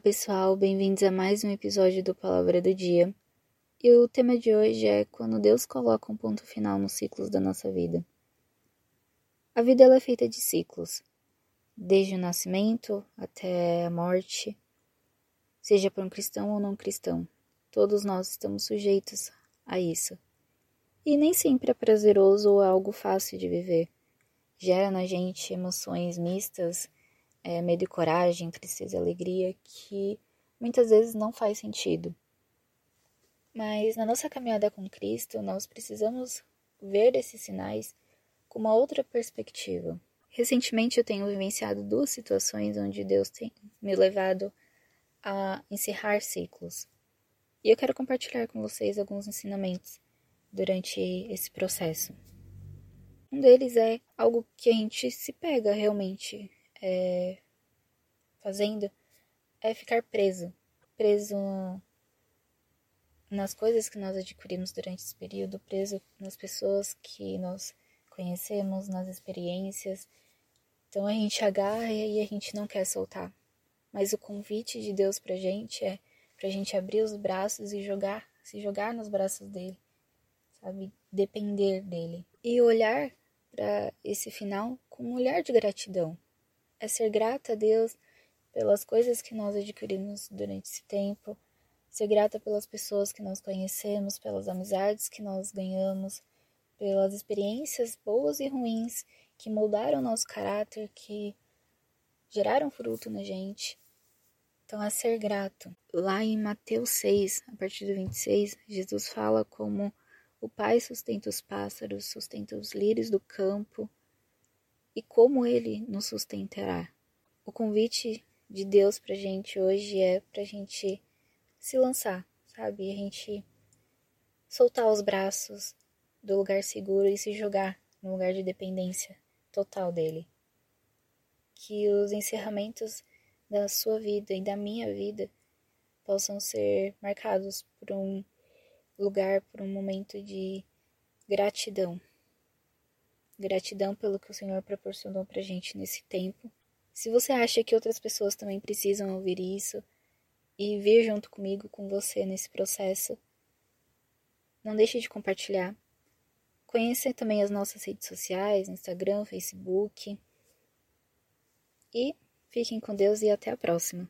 pessoal, bem-vindos a mais um episódio do Palavra do Dia. E o tema de hoje é quando Deus coloca um ponto final nos ciclos da nossa vida. A vida ela é feita de ciclos, desde o nascimento até a morte, seja para um cristão ou não cristão. Todos nós estamos sujeitos a isso. E nem sempre é prazeroso ou é algo fácil de viver. Gera na gente emoções mistas é, medo e coragem, tristeza e alegria, que muitas vezes não faz sentido. Mas na nossa caminhada com Cristo, nós precisamos ver esses sinais com uma outra perspectiva. Recentemente eu tenho vivenciado duas situações onde Deus tem me levado a encerrar ciclos. E eu quero compartilhar com vocês alguns ensinamentos durante esse processo. Um deles é algo que a gente se pega realmente é, fazendo é ficar preso. Preso nas coisas que nós adquirimos durante esse período, preso nas pessoas que nós conhecemos, nas experiências. Então a gente agarra e a gente não quer soltar. Mas o convite de Deus pra gente é pra gente abrir os braços e jogar, se jogar nos braços dele, sabe? Depender dele. E olhar para esse final com um olhar de gratidão é ser grata a Deus pelas coisas que nós adquirimos durante esse tempo, ser grata pelas pessoas que nós conhecemos, pelas amizades que nós ganhamos, pelas experiências boas e ruins que moldaram nosso caráter, que geraram fruto na gente. Então, é ser grato. Lá em Mateus 6, a partir do 26, Jesus fala como o Pai sustenta os pássaros, sustenta os lírios do campo, e como ele nos sustentará. O convite de Deus pra gente hoje é pra gente se lançar, sabe? A gente soltar os braços do lugar seguro e se jogar no lugar de dependência total dele. Que os encerramentos da sua vida e da minha vida possam ser marcados por um lugar, por um momento de gratidão. Gratidão pelo que o Senhor proporcionou pra gente nesse tempo. Se você acha que outras pessoas também precisam ouvir isso e vir junto comigo, com você nesse processo, não deixe de compartilhar. Conheça também as nossas redes sociais, Instagram, Facebook. E fiquem com Deus e até a próxima.